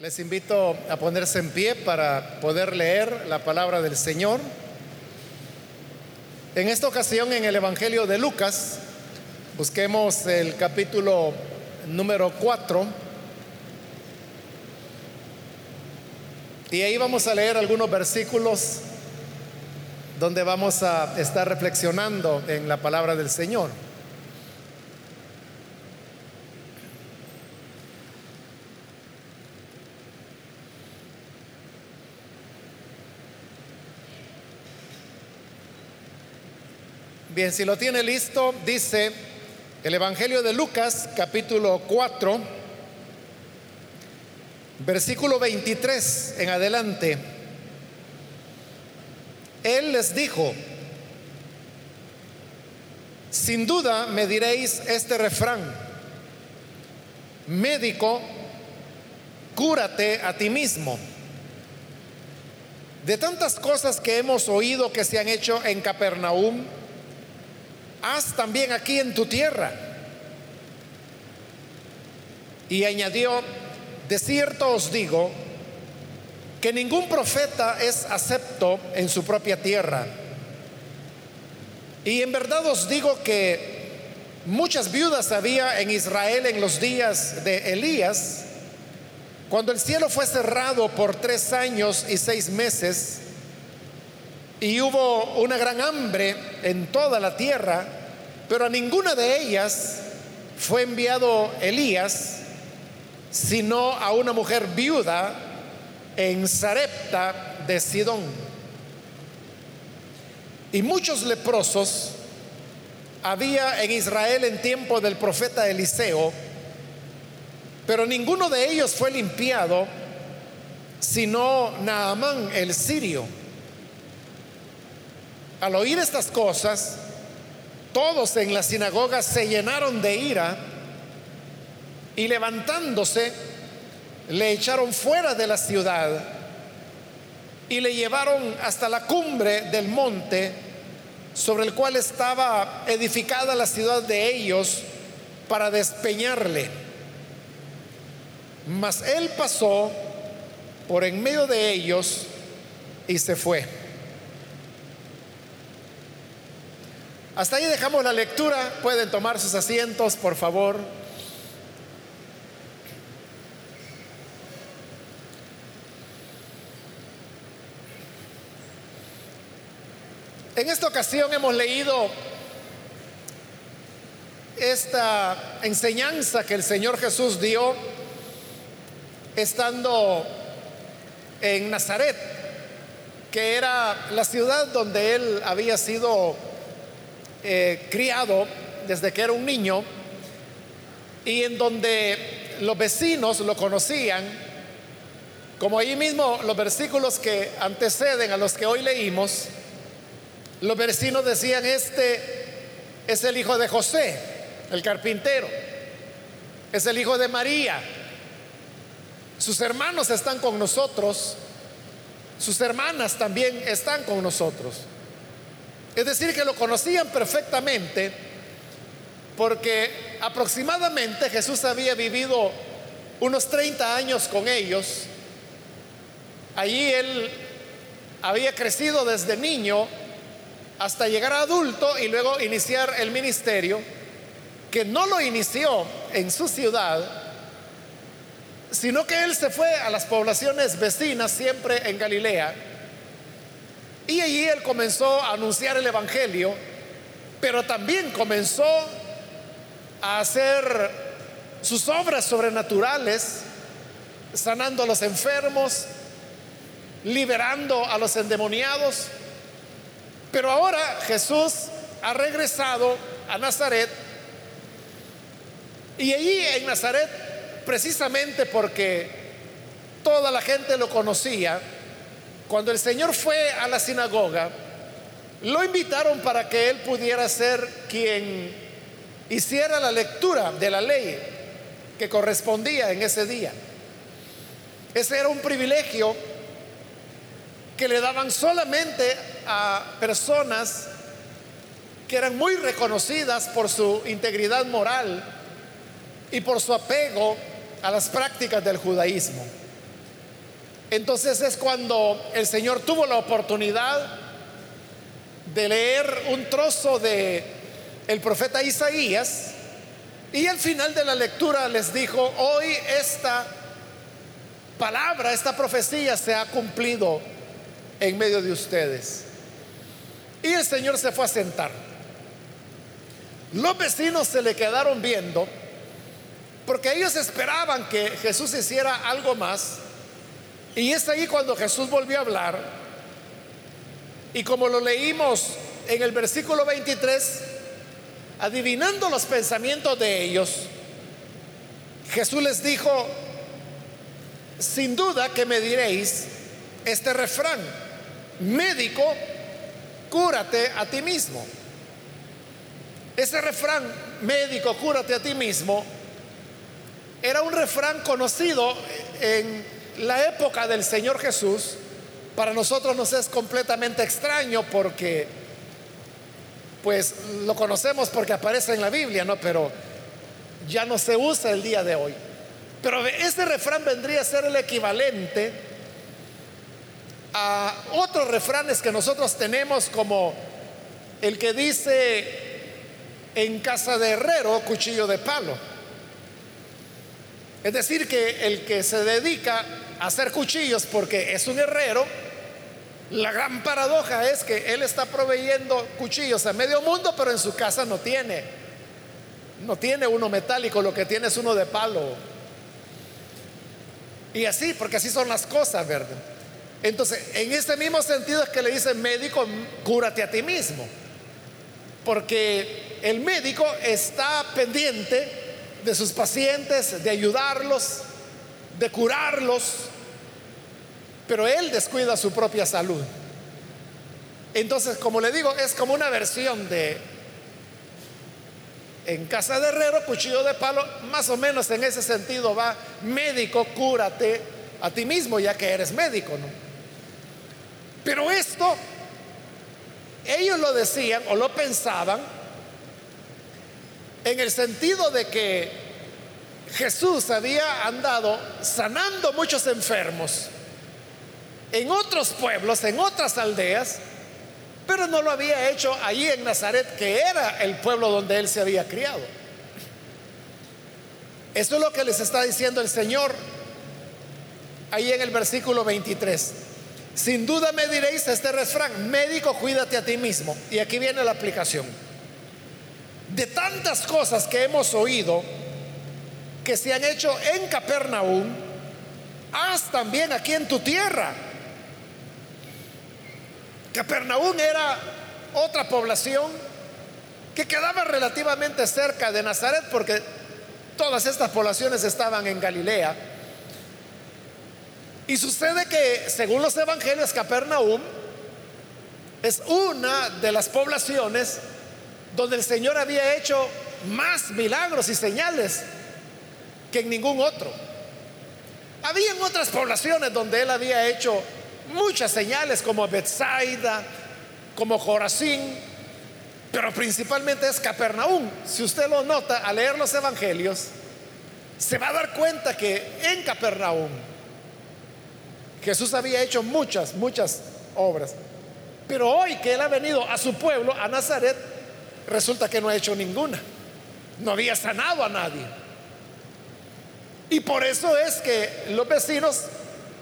Les invito a ponerse en pie para poder leer la palabra del Señor. En esta ocasión en el Evangelio de Lucas, busquemos el capítulo número 4. Y ahí vamos a leer algunos versículos donde vamos a estar reflexionando en la palabra del Señor. Bien, si lo tiene listo, dice el Evangelio de Lucas, capítulo 4, versículo 23 en adelante. Él les dijo, sin duda me diréis este refrán, médico, cúrate a ti mismo. De tantas cosas que hemos oído que se han hecho en Capernaum, haz también aquí en tu tierra. Y añadió, de cierto os digo, que ningún profeta es acepto en su propia tierra. Y en verdad os digo que muchas viudas había en Israel en los días de Elías, cuando el cielo fue cerrado por tres años y seis meses, y hubo una gran hambre en toda la tierra, pero a ninguna de ellas fue enviado Elías, sino a una mujer viuda en Sarepta de Sidón. Y muchos leprosos había en Israel en tiempo del profeta Eliseo, pero ninguno de ellos fue limpiado, sino Naamán el sirio. Al oír estas cosas, todos en la sinagoga se llenaron de ira y levantándose, le echaron fuera de la ciudad y le llevaron hasta la cumbre del monte sobre el cual estaba edificada la ciudad de ellos para despeñarle. Mas él pasó por en medio de ellos y se fue. Hasta ahí dejamos la lectura. Pueden tomar sus asientos, por favor. En esta ocasión hemos leído esta enseñanza que el Señor Jesús dio estando en Nazaret, que era la ciudad donde él había sido eh, criado desde que era un niño y en donde los vecinos lo conocían, como ahí mismo los versículos que anteceden a los que hoy leímos, los vecinos decían, este es el hijo de José, el carpintero, es el hijo de María, sus hermanos están con nosotros, sus hermanas también están con nosotros. Es decir, que lo conocían perfectamente porque aproximadamente Jesús había vivido unos 30 años con ellos. Allí él había crecido desde niño hasta llegar a adulto y luego iniciar el ministerio, que no lo inició en su ciudad, sino que él se fue a las poblaciones vecinas, siempre en Galilea, y allí él comenzó a anunciar el Evangelio, pero también comenzó a hacer sus obras sobrenaturales, sanando a los enfermos, liberando a los endemoniados. Pero ahora Jesús ha regresado a Nazaret y allí en Nazaret, precisamente porque toda la gente lo conocía, cuando el Señor fue a la sinagoga, lo invitaron para que él pudiera ser quien hiciera la lectura de la ley que correspondía en ese día. Ese era un privilegio que le daban solamente a personas que eran muy reconocidas por su integridad moral y por su apego a las prácticas del judaísmo. Entonces es cuando el Señor tuvo la oportunidad de leer un trozo de el profeta Isaías y al final de la lectura les dijo, hoy esta palabra, esta profecía se ha cumplido en medio de ustedes. Y el Señor se fue a sentar. Los vecinos se le quedaron viendo porque ellos esperaban que Jesús hiciera algo más. Y es ahí cuando Jesús volvió a hablar. Y como lo leímos en el versículo 23, adivinando los pensamientos de ellos, Jesús les dijo, sin duda que me diréis este refrán, médico, cúrate a ti mismo. Ese refrán, médico, cúrate a ti mismo, era un refrán conocido en la época del Señor Jesús. Para nosotros nos es completamente extraño porque, pues, lo conocemos porque aparece en la Biblia, ¿no? Pero ya no se usa el día de hoy. Pero este refrán vendría a ser el equivalente a otros refranes que nosotros tenemos como el que dice en casa de herrero, cuchillo de palo. Es decir, que el que se dedica a hacer cuchillos porque es un herrero, la gran paradoja es que él está proveyendo cuchillos a medio mundo, pero en su casa no tiene. No tiene uno metálico, lo que tiene es uno de palo. Y así, porque así son las cosas, ¿verdad? Entonces, en este mismo sentido es que le dice médico, cúrate a ti mismo. Porque el médico está pendiente de sus pacientes, de ayudarlos, de curarlos, pero él descuida su propia salud. Entonces, como le digo, es como una versión de en casa de herrero, cuchillo de palo, más o menos en ese sentido va, médico, cúrate a ti mismo ya que eres médico, ¿no? Pero esto, ellos lo decían o lo pensaban en el sentido de que Jesús había andado sanando muchos enfermos en otros pueblos, en otras aldeas, pero no lo había hecho allí en Nazaret, que era el pueblo donde él se había criado. Eso es lo que les está diciendo el Señor ahí en el versículo 23. Sin duda me diréis este refrán, médico, cuídate a ti mismo. Y aquí viene la aplicación. De tantas cosas que hemos oído que se han hecho en Capernaum, haz también aquí en tu tierra. Capernaum era otra población que quedaba relativamente cerca de Nazaret porque todas estas poblaciones estaban en Galilea. Y sucede que, según los evangelios, Capernaum es una de las poblaciones donde el Señor había hecho más milagros y señales que en ningún otro. Había en otras poblaciones donde él había hecho muchas señales como Bethsaida, como Jorazín, pero principalmente es Capernaum. Si usted lo nota al leer los evangelios, se va a dar cuenta que en Capernaum Jesús había hecho muchas, muchas obras. Pero hoy que Él ha venido a su pueblo, a Nazaret, resulta que no ha hecho ninguna. No había sanado a nadie. Y por eso es que los vecinos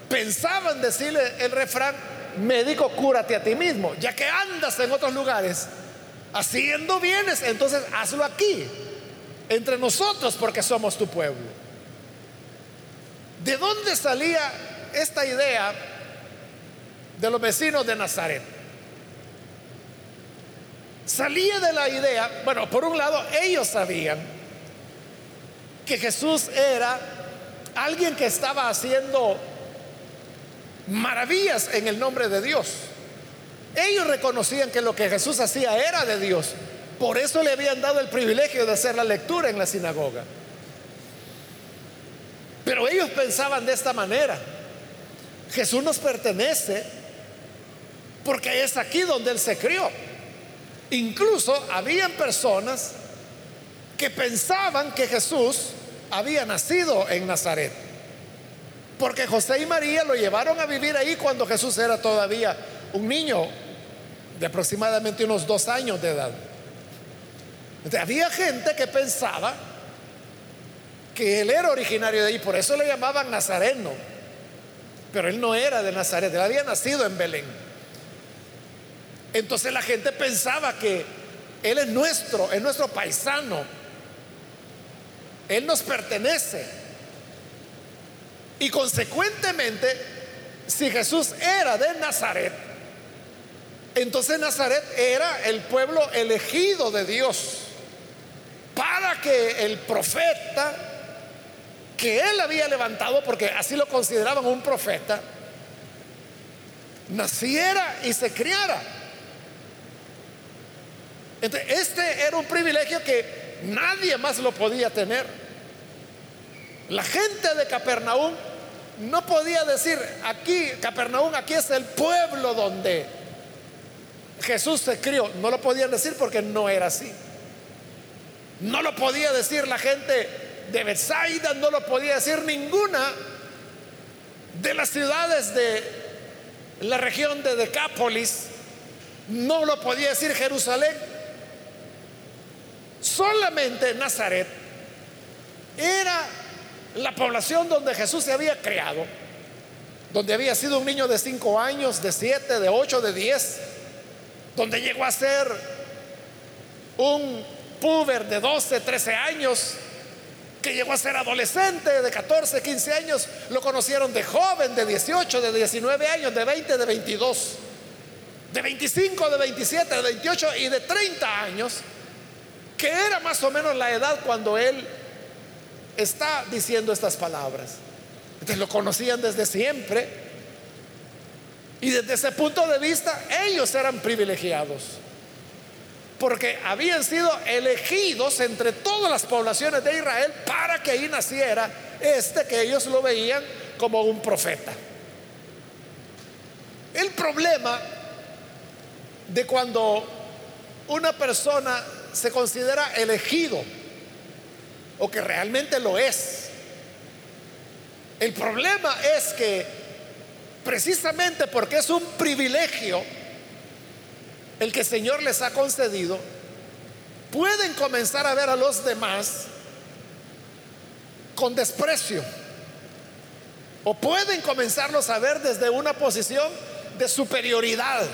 pensaban decirle el refrán, médico, cúrate a ti mismo. Ya que andas en otros lugares haciendo bienes, entonces hazlo aquí, entre nosotros, porque somos tu pueblo. ¿De dónde salía esta idea de los vecinos de Nazaret. Salía de la idea, bueno, por un lado ellos sabían que Jesús era alguien que estaba haciendo maravillas en el nombre de Dios. Ellos reconocían que lo que Jesús hacía era de Dios. Por eso le habían dado el privilegio de hacer la lectura en la sinagoga. Pero ellos pensaban de esta manera. Jesús nos pertenece porque es aquí donde Él se crió. Incluso habían personas que pensaban que Jesús había nacido en Nazaret. Porque José y María lo llevaron a vivir ahí cuando Jesús era todavía un niño de aproximadamente unos dos años de edad. había gente que pensaba que él era originario de ahí, por eso le llamaban Nazareno. Pero él no era de Nazaret, él había nacido en Belén. Entonces la gente pensaba que él es nuestro, es nuestro paisano. Él nos pertenece. Y consecuentemente, si Jesús era de Nazaret, entonces Nazaret era el pueblo elegido de Dios para que el profeta que él había levantado, porque así lo consideraban un profeta, naciera y se criara. Este era un privilegio que nadie más lo podía tener. La gente de Capernaum no podía decir, aquí, Capernaum, aquí es el pueblo donde Jesús se crió. No lo podían decir porque no era así. No lo podía decir la gente de Bethsaida, no lo podía decir ninguna de las ciudades de la región de Decápolis, no lo podía decir Jerusalén. Solamente Nazaret era la población donde Jesús se había creado, donde había sido un niño de cinco años, de siete, de ocho, de diez, donde llegó a ser un puber de 12, 13 años, que llegó a ser adolescente de 14, 15 años, lo conocieron de joven, de 18, de 19 años, de 20, de 22, de 25, de 27, de 28 y de 30 años, que era más o menos la edad cuando él está diciendo estas palabras. Entonces lo conocían desde siempre y desde ese punto de vista ellos eran privilegiados porque habían sido elegidos entre todas las poblaciones de Israel para que ahí naciera este que ellos lo veían como un profeta. El problema de cuando una persona se considera elegido o que realmente lo es, el problema es que precisamente porque es un privilegio, el que el Señor les ha concedido, pueden comenzar a ver a los demás con desprecio. O pueden comenzarlos a ver desde una posición de superioridad.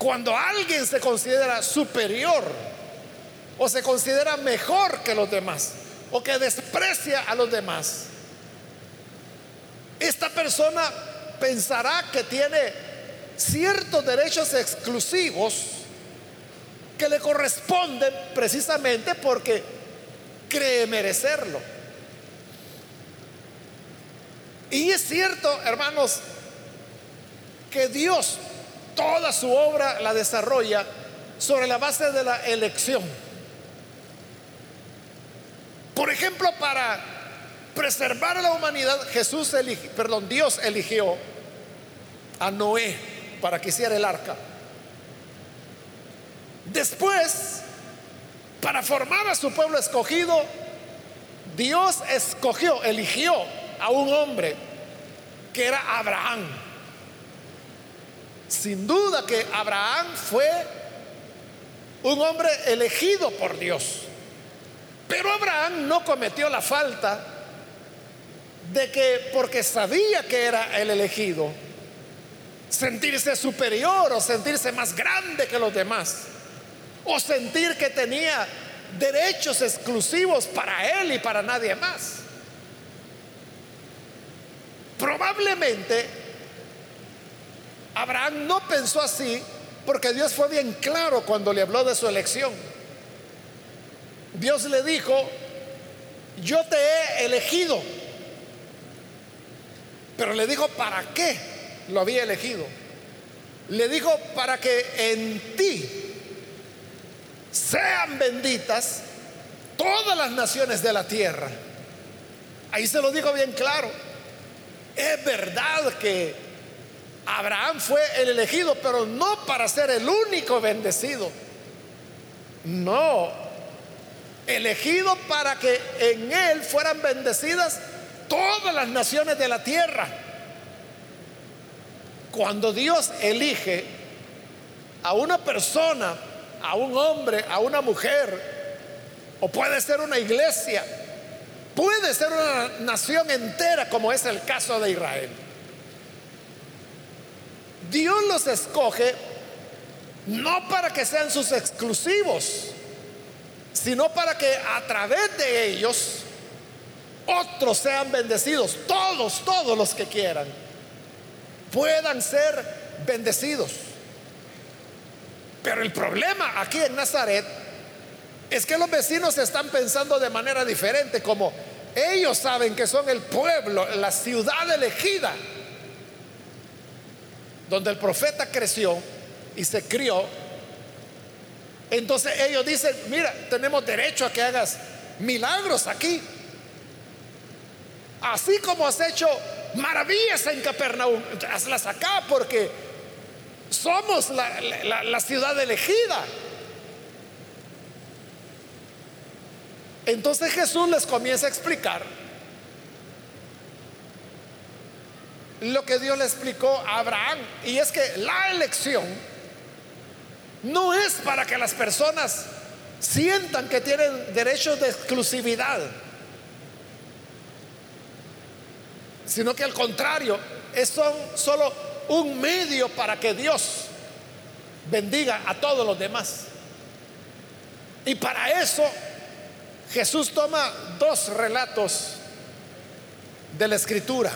Cuando alguien se considera superior o se considera mejor que los demás o que desprecia a los demás, esta persona pensará que tiene ciertos derechos exclusivos que le corresponden precisamente porque cree merecerlo. Y es cierto, hermanos, que Dios toda su obra la desarrolla sobre la base de la elección. Por ejemplo, para preservar a la humanidad, Jesús eligió, perdón, Dios eligió a Noé para que hiciera el arca. Después, para formar a su pueblo escogido, Dios escogió, eligió a un hombre que era Abraham. Sin duda que Abraham fue un hombre elegido por Dios. Pero Abraham no cometió la falta de que porque sabía que era el elegido, sentirse superior o sentirse más grande que los demás, o sentir que tenía derechos exclusivos para él y para nadie más. Probablemente Abraham no pensó así porque Dios fue bien claro cuando le habló de su elección. Dios le dijo, yo te he elegido, pero le dijo, ¿para qué? lo había elegido. Le dijo, para que en ti sean benditas todas las naciones de la tierra. Ahí se lo dijo bien claro. Es verdad que Abraham fue el elegido, pero no para ser el único bendecido. No. elegido para que en él fueran bendecidas todas las naciones de la tierra. Cuando Dios elige a una persona, a un hombre, a una mujer, o puede ser una iglesia, puede ser una nación entera como es el caso de Israel. Dios los escoge no para que sean sus exclusivos, sino para que a través de ellos otros sean bendecidos, todos, todos los que quieran, puedan ser bendecidos. Pero el problema aquí en Nazaret es que los vecinos están pensando de manera diferente, como ellos saben que son el pueblo, la ciudad elegida, donde el profeta creció y se crió. Entonces ellos dicen, mira, tenemos derecho a que hagas milagros aquí. Así como has hecho maravillas en Capernaum, hazlas acá porque somos la, la ciudad elegida. Entonces Jesús les comienza a explicar lo que Dios le explicó a Abraham. Y es que la elección no es para que las personas sientan que tienen derechos de exclusividad, sino que al contrario, son solo un medio para que Dios bendiga a todos los demás. Y para eso Jesús toma dos relatos de la escritura.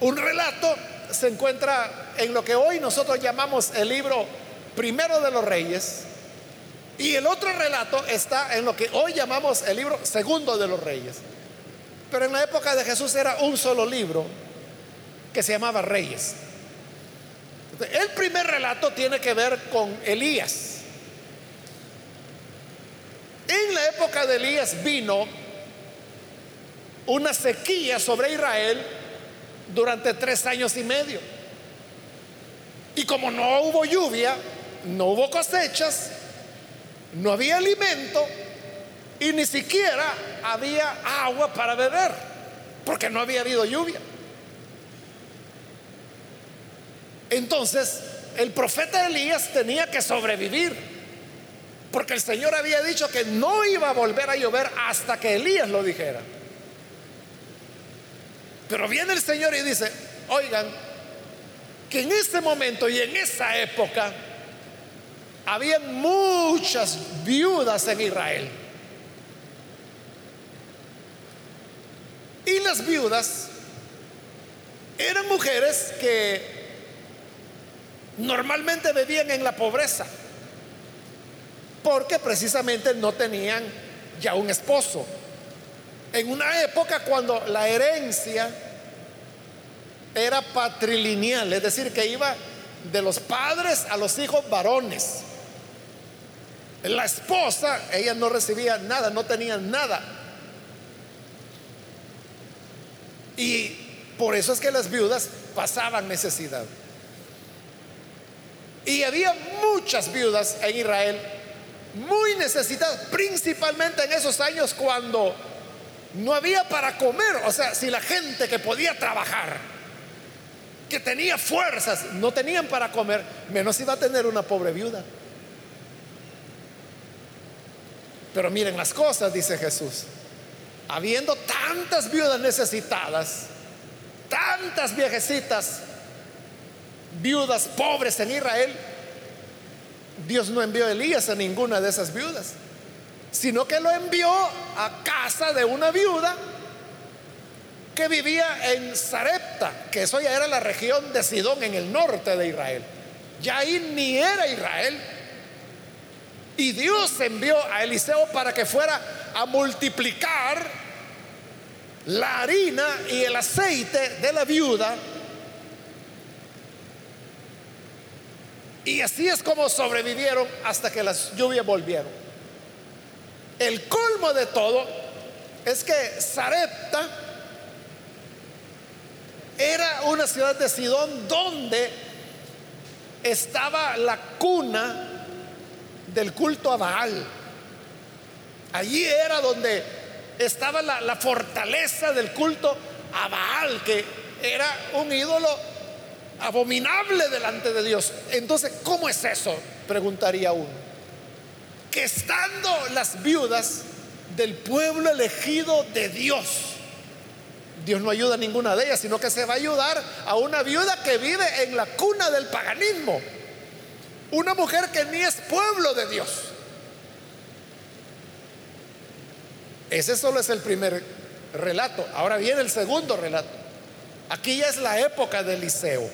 Un relato se encuentra en lo que hoy nosotros llamamos el libro primero de los reyes y el otro relato está en lo que hoy llamamos el libro segundo de los reyes. Pero en la época de Jesús era un solo libro que se llamaba Reyes. El primer relato tiene que ver con Elías. En la época de Elías vino una sequía sobre Israel durante tres años y medio. Y como no hubo lluvia, no hubo cosechas, no había alimento y ni siquiera había agua para beber, porque no había habido lluvia. Entonces, el profeta Elías tenía que sobrevivir. Porque el Señor había dicho que no iba a volver a llover hasta que Elías lo dijera. Pero viene el Señor y dice, oigan, que en ese momento y en esa época había muchas viudas en Israel. Y las viudas eran mujeres que normalmente vivían en la pobreza porque precisamente no tenían ya un esposo. En una época cuando la herencia era patrilineal, es decir, que iba de los padres a los hijos varones. La esposa, ella no recibía nada, no tenía nada. Y por eso es que las viudas pasaban necesidad. Y había muchas viudas en Israel muy necesitadas, principalmente en esos años cuando no había para comer. O sea, si la gente que podía trabajar, que tenía fuerzas, no tenían para comer, menos iba a tener una pobre viuda. Pero miren las cosas, dice Jesús. Habiendo tantas viudas necesitadas, tantas viejecitas, viudas pobres en Israel, Dios no envió a Elías a ninguna de esas viudas, sino que lo envió a casa de una viuda que vivía en Sarepta, que eso ya era la región de Sidón en el norte de Israel. Ya ahí ni era Israel. Y Dios envió a Eliseo para que fuera a multiplicar la harina y el aceite de la viuda Y así es como sobrevivieron hasta que las lluvias volvieron. El colmo de todo es que Sarepta era una ciudad de Sidón donde estaba la cuna del culto a Baal. Allí era donde estaba la, la fortaleza del culto a Baal, que era un ídolo abominable delante de Dios. Entonces, ¿cómo es eso? Preguntaría uno. Estando las viudas del pueblo elegido de Dios, Dios no ayuda a ninguna de ellas, sino que se va a ayudar a una viuda que vive en la cuna del paganismo. Una mujer que ni es pueblo de Dios. Ese solo es el primer relato. Ahora viene el segundo relato. Aquí ya es la época de Eliseo.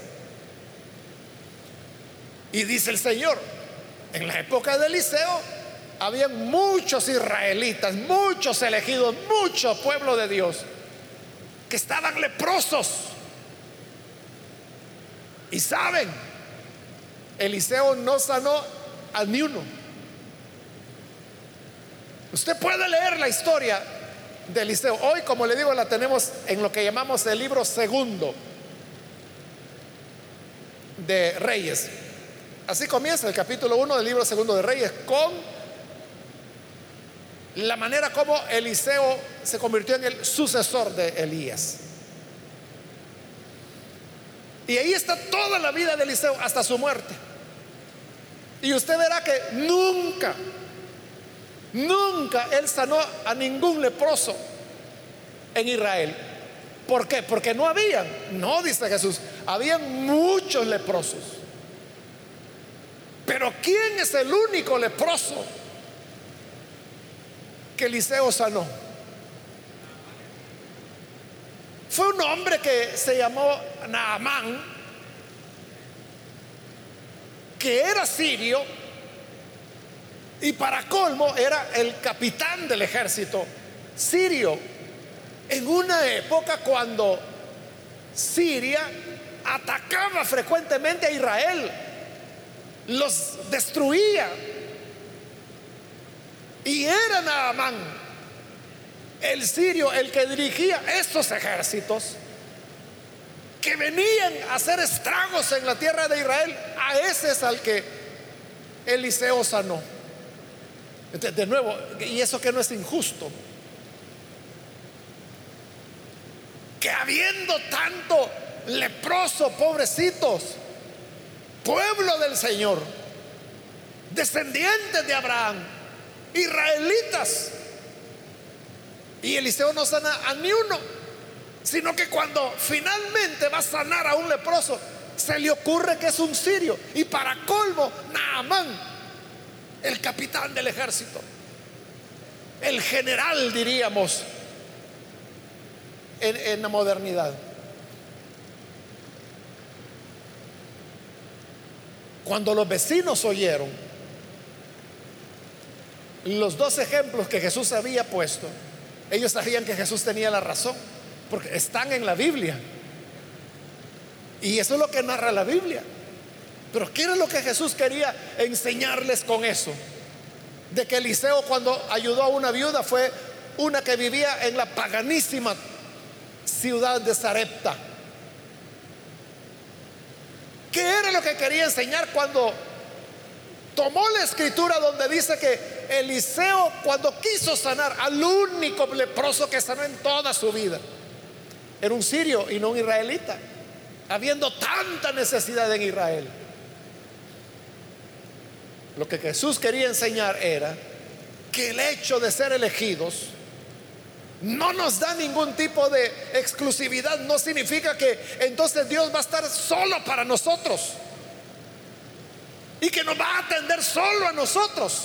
Y dice el Señor, en la época de Eliseo había muchos israelitas, muchos elegidos, mucho pueblo de Dios que estaban leprosos. Y saben, Eliseo no sanó a ni uno. Usted puede leer la historia de Eliseo. Hoy, como le digo, la tenemos en lo que llamamos el libro segundo de Reyes. Así comienza el capítulo 1 del libro segundo de Reyes con la manera como Eliseo se convirtió en el sucesor de Elías. Y ahí está toda la vida de Eliseo hasta su muerte. Y usted verá que nunca, nunca él sanó a ningún leproso en Israel. ¿Por qué? Porque no habían, no dice Jesús, habían muchos leprosos. Pero ¿quién es el único leproso que Eliseo sanó? Fue un hombre que se llamó Naamán, que era sirio y para colmo era el capitán del ejército sirio en una época cuando Siria atacaba frecuentemente a Israel los destruía. Y era Naamán, el sirio, el que dirigía estos ejércitos que venían a hacer estragos en la tierra de Israel. A ese es al que Eliseo sanó. De nuevo, y eso que no es injusto. Que habiendo tanto leproso, pobrecitos, pueblo del Señor, descendientes de Abraham, israelitas. Y Eliseo no sana a ni uno, sino que cuando finalmente va a sanar a un leproso, se le ocurre que es un sirio. Y para colmo, Naamán, el capitán del ejército, el general, diríamos, en, en la modernidad. Cuando los vecinos oyeron los dos ejemplos que Jesús había puesto, ellos sabían que Jesús tenía la razón, porque están en la Biblia. Y eso es lo que narra la Biblia. Pero ¿qué era lo que Jesús quería enseñarles con eso? De que Eliseo cuando ayudó a una viuda fue una que vivía en la paganísima ciudad de Sarepta ¿Qué era lo que quería enseñar cuando tomó la escritura donde dice que Eliseo cuando quiso sanar al único leproso que sanó en toda su vida? Era un sirio y no un israelita, habiendo tanta necesidad en Israel. Lo que Jesús quería enseñar era que el hecho de ser elegidos no nos da ningún tipo de exclusividad. No significa que entonces Dios va a estar solo para nosotros. Y que nos va a atender solo a nosotros.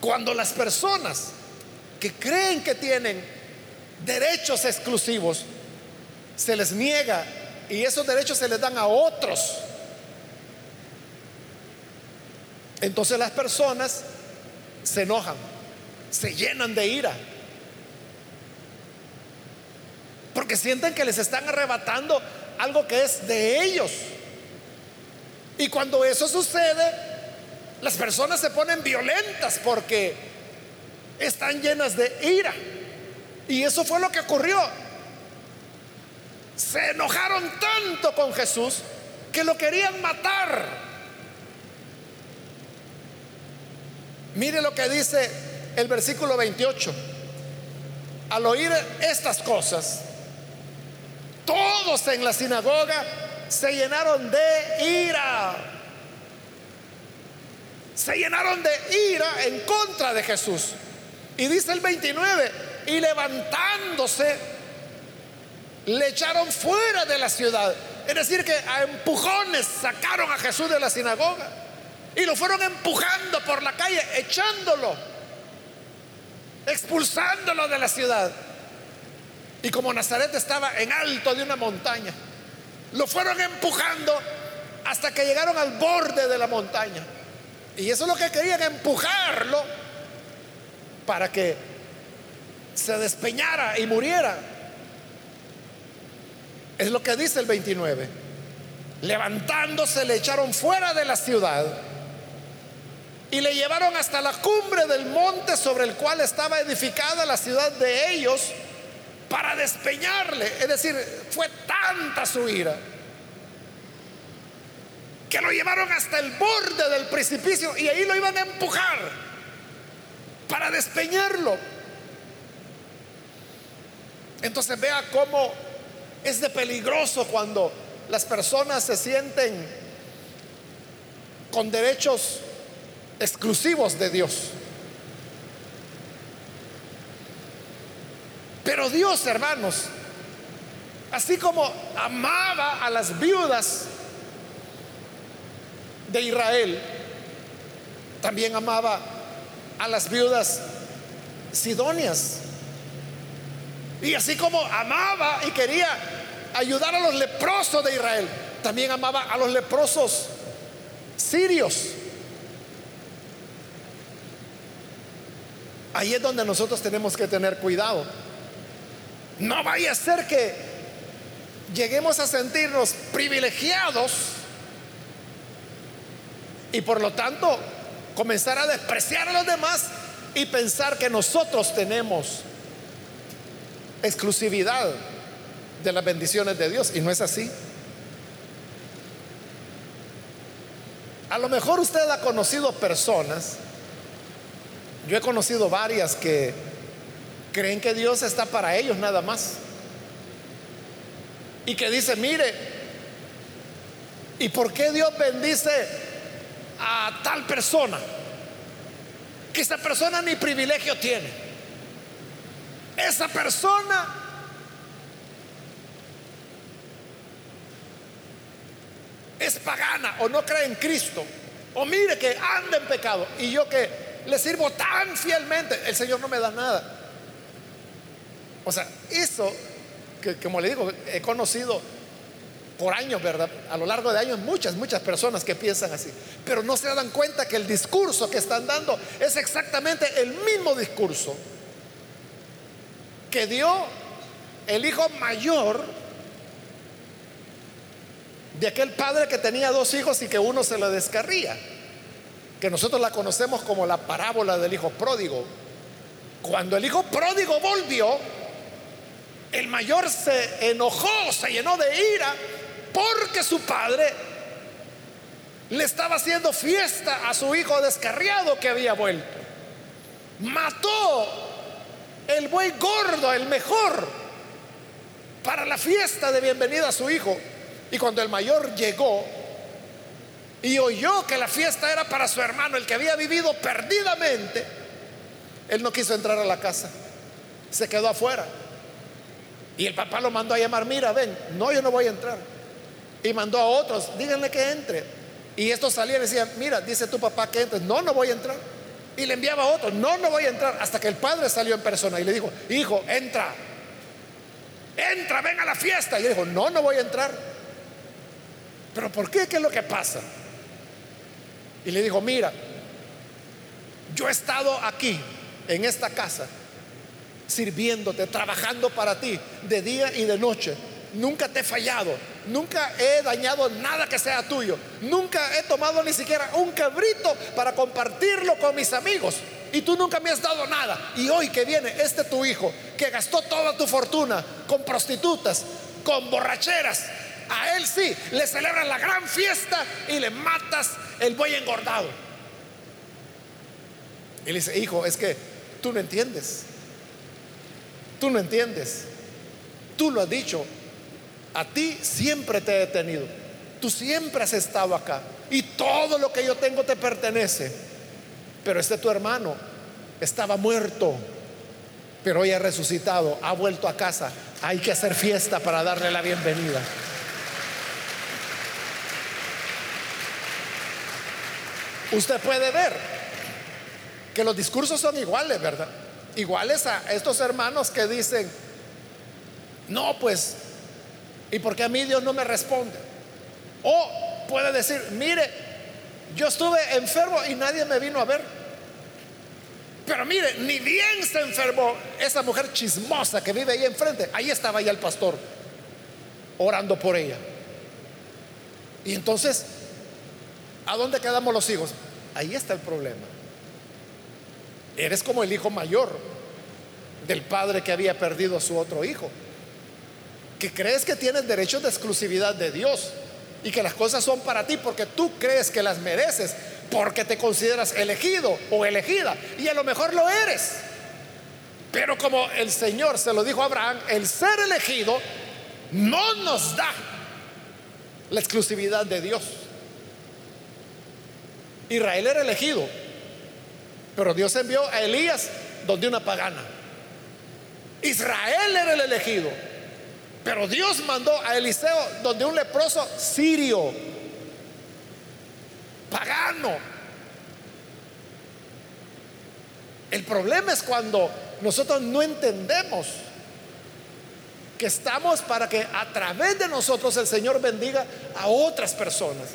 Cuando las personas que creen que tienen derechos exclusivos, se les niega y esos derechos se les dan a otros Entonces las personas se enojan, se llenan de ira, porque sienten que les están arrebatando algo que es de ellos. Y cuando eso sucede, las personas se ponen violentas porque están llenas de ira. Y eso fue lo que ocurrió. Se enojaron tanto con Jesús que lo querían matar. Mire lo que dice el versículo 28. Al oír estas cosas, todos en la sinagoga se llenaron de ira. Se llenaron de ira en contra de Jesús. Y dice el 29, y levantándose, le echaron fuera de la ciudad. Es decir, que a empujones sacaron a Jesús de la sinagoga y lo fueron empujando por la calle, echándolo, expulsándolo de la ciudad. Y como Nazaret estaba en alto de una montaña, lo fueron empujando hasta que llegaron al borde de la montaña. Y eso es lo que querían, empujarlo para que se despeñara y muriera. Es lo que dice el 29. Levantándose le echaron fuera de la ciudad y le llevaron hasta la cumbre del monte sobre el cual estaba edificada la ciudad de ellos para despeñarle. Es decir, fue tanta su ira que lo llevaron hasta el borde del precipicio y ahí lo iban a empujar para despeñarlo. Entonces vea cómo es de peligroso cuando las personas se sienten con derechos exclusivos de Dios. Pero Dios, hermanos, así como amaba a las viudas de Israel, también amaba a las viudas sidonias. Y así como amaba y quería ayudar a los leprosos de Israel, también amaba a los leprosos sirios. Ahí es donde nosotros tenemos que tener cuidado. No vaya a ser que lleguemos a sentirnos privilegiados y por lo tanto comenzar a despreciar a los demás y pensar que nosotros tenemos exclusividad de las bendiciones de Dios y no es así. A lo mejor usted ha conocido personas, yo he conocido varias que creen que Dios está para ellos nada más. Y que dice, mire, ¿y por qué Dios bendice a tal persona? Que esa persona ni privilegio tiene. Esa persona es pagana o no cree en Cristo. O mire que anda en pecado. Y yo que le sirvo tan fielmente, el Señor no me da nada. O sea, eso, que como le digo, he conocido por años, ¿verdad? A lo largo de años muchas, muchas personas que piensan así. Pero no se dan cuenta que el discurso que están dando es exactamente el mismo discurso que dio el hijo mayor de aquel padre que tenía dos hijos y que uno se lo descarría, que nosotros la conocemos como la parábola del hijo pródigo. Cuando el hijo pródigo volvió, el mayor se enojó, se llenó de ira porque su padre le estaba haciendo fiesta a su hijo descarriado que había vuelto. Mató el buey gordo, el mejor, para la fiesta de bienvenida a su hijo. Y cuando el mayor llegó y oyó que la fiesta era para su hermano, el que había vivido perdidamente, él no quiso entrar a la casa, se quedó afuera. Y el papá lo mandó a llamar, mira, ven, no, yo no voy a entrar. Y mandó a otros, díganle que entre. Y estos salían y decían, mira, dice tu papá que entre. No, no voy a entrar. Y le enviaba a otros, no, no voy a entrar. Hasta que el padre salió en persona y le dijo, hijo, entra. Entra, ven a la fiesta. Y él dijo, no, no voy a entrar. Pero ¿por qué? ¿Qué es lo que pasa? Y le dijo, mira, yo he estado aquí, en esta casa, sirviéndote, trabajando para ti, de día y de noche. Nunca te he fallado, nunca he dañado nada que sea tuyo, nunca he tomado ni siquiera un cabrito para compartirlo con mis amigos. Y tú nunca me has dado nada. Y hoy que viene este tu hijo, que gastó toda tu fortuna con prostitutas, con borracheras, A él sí, le celebran la gran fiesta y le matas el buey engordado. Y le dice, hijo, es que tú no entiendes. Tú no entiendes. Tú lo has dicho. A ti siempre te he tenido. Tú siempre has estado acá. Y todo lo que yo tengo te pertenece. Pero este tu hermano estaba muerto. Pero hoy ha resucitado. Ha vuelto a casa. Hay que hacer fiesta para darle la bienvenida. Usted puede ver que los discursos son iguales, ¿verdad? Iguales a estos hermanos que dicen, no, pues, ¿y por qué a mí Dios no me responde? O puede decir, mire, yo estuve enfermo y nadie me vino a ver. Pero mire, ni bien se enfermó esa mujer chismosa que vive ahí enfrente. Ahí estaba ya el pastor orando por ella. Y entonces, ¿a dónde quedamos los hijos? Ahí está el problema. Eres como el hijo mayor del padre que había perdido a su otro hijo. Que crees que tienes derechos de exclusividad de Dios y que las cosas son para ti porque tú crees que las mereces, porque te consideras elegido o elegida y a lo mejor lo eres. Pero como el Señor se lo dijo a Abraham, el ser elegido no nos da la exclusividad de Dios. Israel era elegido, pero Dios envió a Elías donde una pagana. Israel era el elegido, pero Dios mandó a Eliseo donde un leproso sirio, pagano. El problema es cuando nosotros no entendemos que estamos para que a través de nosotros el Señor bendiga a otras personas.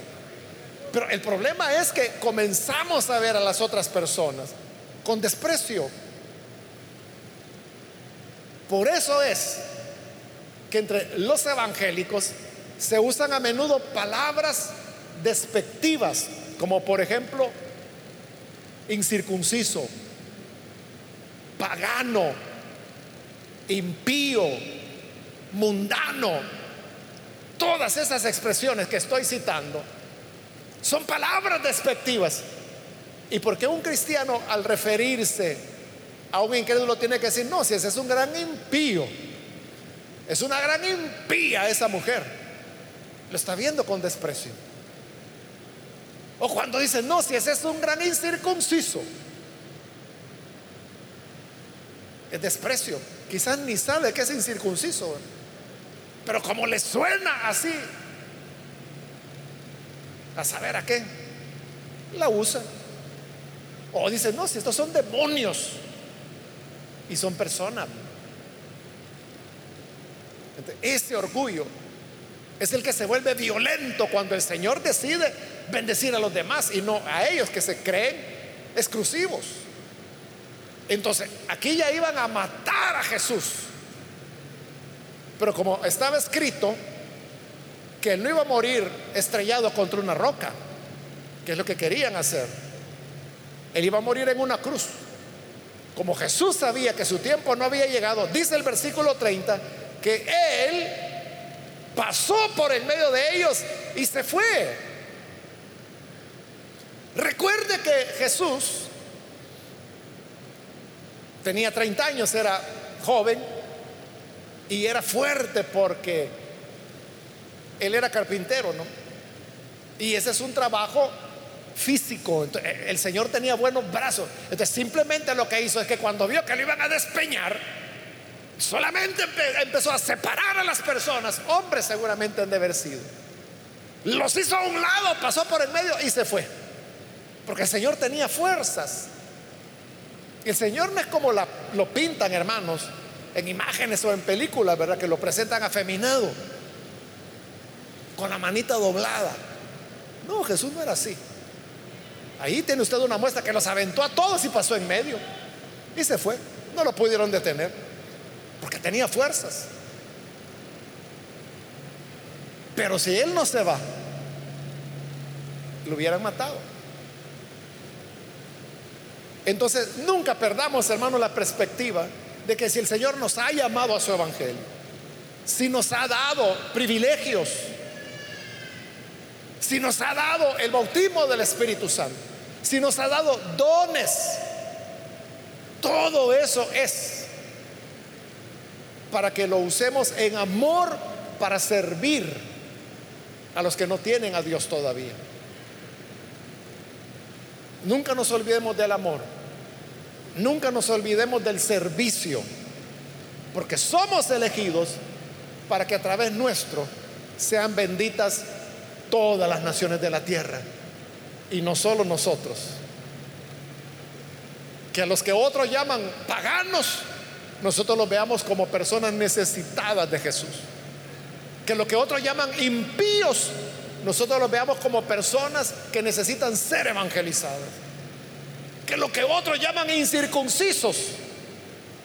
Pero el problema es que comenzamos a ver a las otras personas con desprecio. Por eso es que entre los evangélicos se usan a menudo palabras despectivas, como por ejemplo incircunciso, pagano, impío, mundano. Todas esas expresiones que estoy citando son palabras despectivas. ¿Y por qué un cristiano al referirse a un incrédulo tiene que decir, no, si ese es un gran impío, es una gran impía esa mujer, lo está viendo con desprecio. O cuando dice, no, si ese es un gran incircunciso, es desprecio. Quizás ni sabe que es incircunciso, pero como le suena así, a saber a qué, la usa. O dice, no, si estos son demonios y son personas. Este orgullo es el que se vuelve violento cuando el Señor decide bendecir a los demás y no a ellos que se creen exclusivos. Entonces, aquí ya iban a matar a Jesús. Pero como estaba escrito, que él no iba a morir estrellado contra una roca, que es lo que querían hacer. Él iba a morir en una cruz. Como Jesús sabía que su tiempo no había llegado, dice el versículo 30, que él pasó por el medio de ellos y se fue. Recuerde que Jesús tenía 30 años, era joven y era fuerte porque él era carpintero, ¿no? Y ese es un trabajo físico. Eh, el Señor tenía buenos brazos. Entonces simplemente lo que hizo es que cuando vio que lo iban a despeñar, solamente empezó a separar a las personas. Hombres seguramente han de haber sido. Los hizo a un lado, pasó por el medio y se fue. Porque el Señor tenía fuerzas. El Señor no es como lo pintan, hermanos, en imágenes o en películas, ¿verdad? Que lo presentan afeminado con la manita doblada. No, Jesús no era así. Ahí tiene usted una muestra que los aventó a todos y pasó en medio. Y se fue. No lo pudieron detener. Porque tenía fuerzas. Pero si él no se va, lo hubieran matado. Entonces, nunca perdamos, hermano, la perspectiva de que si el Señor nos ha llamado a su evangelio, si nos ha dado privilegios, si nos ha dado el bautismo del Espíritu Santo, si nos ha dado dones, todo eso es para que lo usemos en amor para servir a los que no tienen a Dios todavía. Nunca nos olvidemos del amor. Nunca nos olvidemos del servicio. Porque somos elegidos para que a través nuestro sean benditas todas las naciones de la tierra. Y no solo nosotros. Que a los que otros llaman paganos, nosotros los veamos como personas necesitadas de Jesús. Que lo que otros llaman impíos, nosotros los veamos como personas que necesitan ser evangelizadas. Que lo que otros llaman incircuncisos,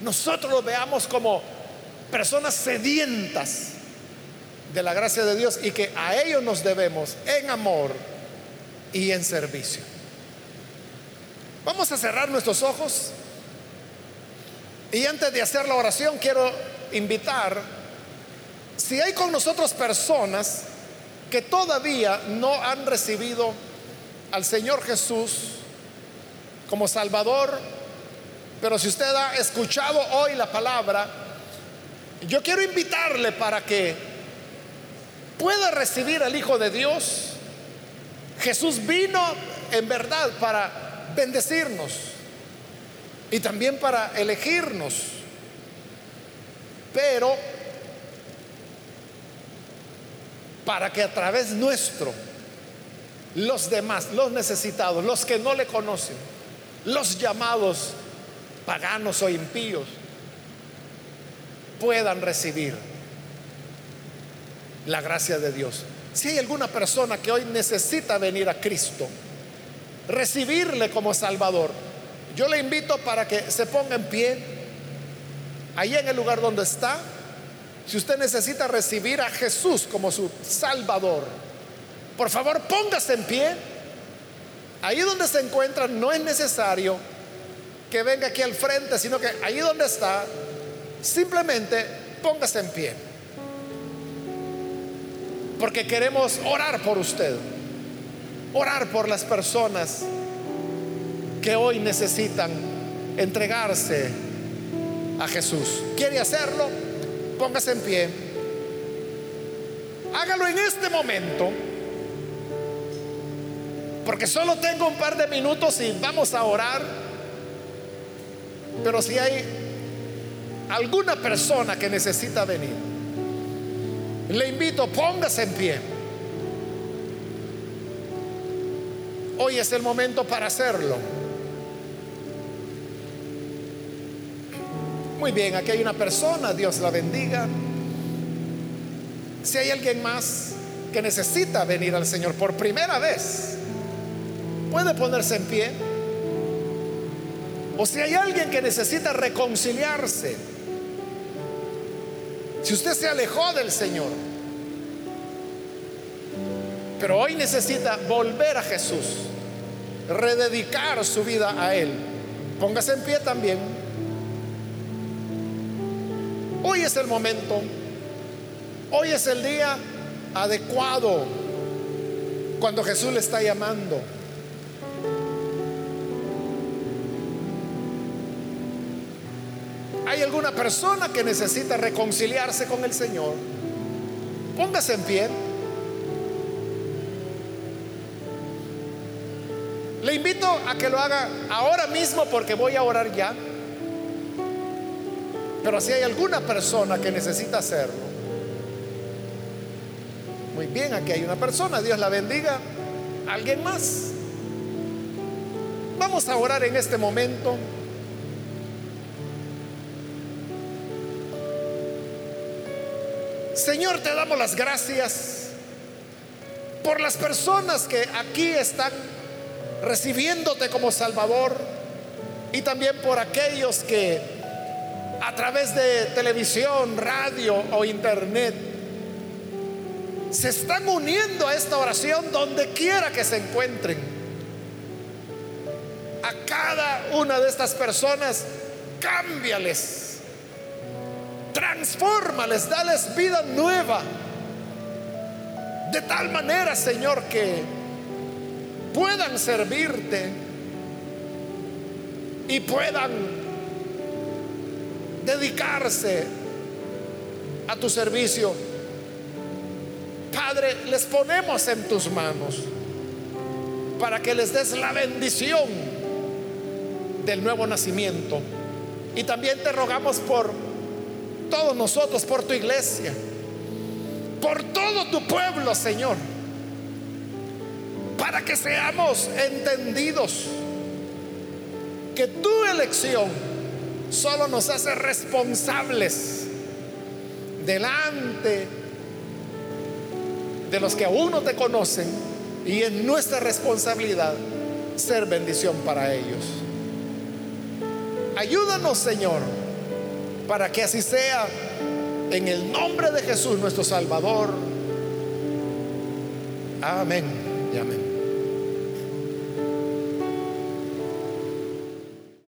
nosotros los veamos como personas sedientas de la gracia de Dios y que a ellos nos debemos en amor y en servicio. Vamos a cerrar nuestros ojos y antes de hacer la oración quiero invitar, si hay con nosotros personas que todavía no han recibido al Señor Jesús como Salvador, pero si usted ha escuchado hoy la palabra, yo quiero invitarle para que pueda recibir al Hijo de Dios. Jesús vino en verdad para bendecirnos y también para elegirnos. Pero para que a través nuestro los demás, los necesitados, los que no le conocen, los llamados paganos o impíos, puedan recibir la gracia de Dios. Si hay alguna persona que hoy necesita venir a Cristo, recibirle como Salvador, yo le invito para que se ponga en pie, ahí en el lugar donde está. Si usted necesita recibir a Jesús como su Salvador, por favor póngase en pie. Ahí donde se encuentra no es necesario que venga aquí al frente, sino que ahí donde está, simplemente póngase en pie. Porque queremos orar por usted, orar por las personas que hoy necesitan entregarse a Jesús. ¿Quiere hacerlo? Póngase en pie. Hágalo en este momento. Porque solo tengo un par de minutos y vamos a orar. Pero si hay alguna persona que necesita venir, le invito, póngase en pie. Hoy es el momento para hacerlo. Muy bien, aquí hay una persona, Dios la bendiga. Si hay alguien más que necesita venir al Señor por primera vez, puede ponerse en pie. O si hay alguien que necesita reconciliarse, si usted se alejó del Señor, pero hoy necesita volver a Jesús, rededicar su vida a Él, póngase en pie también. Hoy es el momento, hoy es el día adecuado cuando Jesús le está llamando. ¿Hay alguna persona que necesita reconciliarse con el Señor? Póngase en pie. Le invito a que lo haga ahora mismo porque voy a orar ya. Pero si hay alguna persona que necesita hacerlo, muy bien, aquí hay una persona, Dios la bendiga. ¿Alguien más? Vamos a orar en este momento. Señor, te damos las gracias por las personas que aquí están recibiéndote como Salvador y también por aquellos que a través de televisión, radio o internet, se están uniendo a esta oración donde quiera que se encuentren. A cada una de estas personas, cámbiales, transfórmales, dales vida nueva. De tal manera, Señor, que puedan servirte y puedan dedicarse a tu servicio. Padre, les ponemos en tus manos para que les des la bendición del nuevo nacimiento. Y también te rogamos por todos nosotros, por tu iglesia, por todo tu pueblo, Señor, para que seamos entendidos que tu elección solo nos hace responsables delante de los que aún no te conocen y en nuestra responsabilidad ser bendición para ellos. Ayúdanos, Señor, para que así sea en el nombre de Jesús nuestro Salvador. Amén y amén.